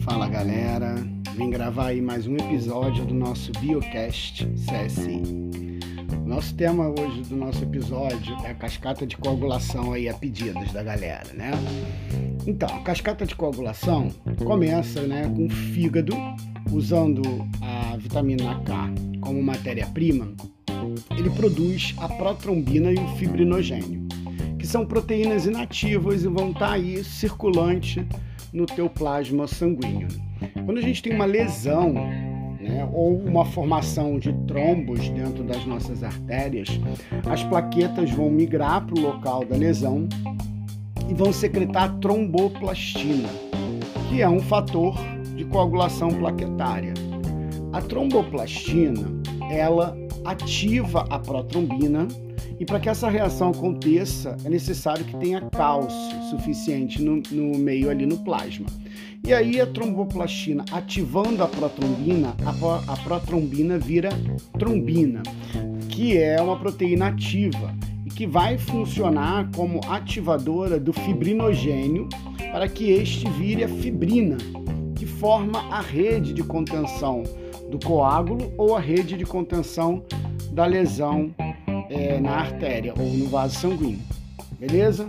Fala galera, vim gravar aí mais um episódio do nosso Biocast CSI. Nosso tema hoje do nosso episódio é a cascata de coagulação aí a pedidos da galera, né? Então, a cascata de coagulação começa, né, com o fígado usando a vitamina K como matéria-prima, ele produz a protrombina e o fibrinogênio, são proteínas inativas e vão estar aí circulante no teu plasma sanguíneo. Quando a gente tem uma lesão né, ou uma formação de trombos dentro das nossas artérias, as plaquetas vão migrar para o local da lesão e vão secretar tromboplastina, que é um fator de coagulação plaquetária. A tromboplastina, ela ativa a protrombina e para que essa reação aconteça é necessário que tenha cálcio suficiente no, no, meio ali no plasma. E aí a tromboplastina ativando a protrombina, a, a protrombina vira trombina, que é uma proteína ativa e que vai funcionar como ativadora do fibrinogênio para que este vire a fibrina, que forma a rede de contenção do coágulo ou a rede de contenção da lesão é, na artéria ou no vaso sanguíneo. Beleza?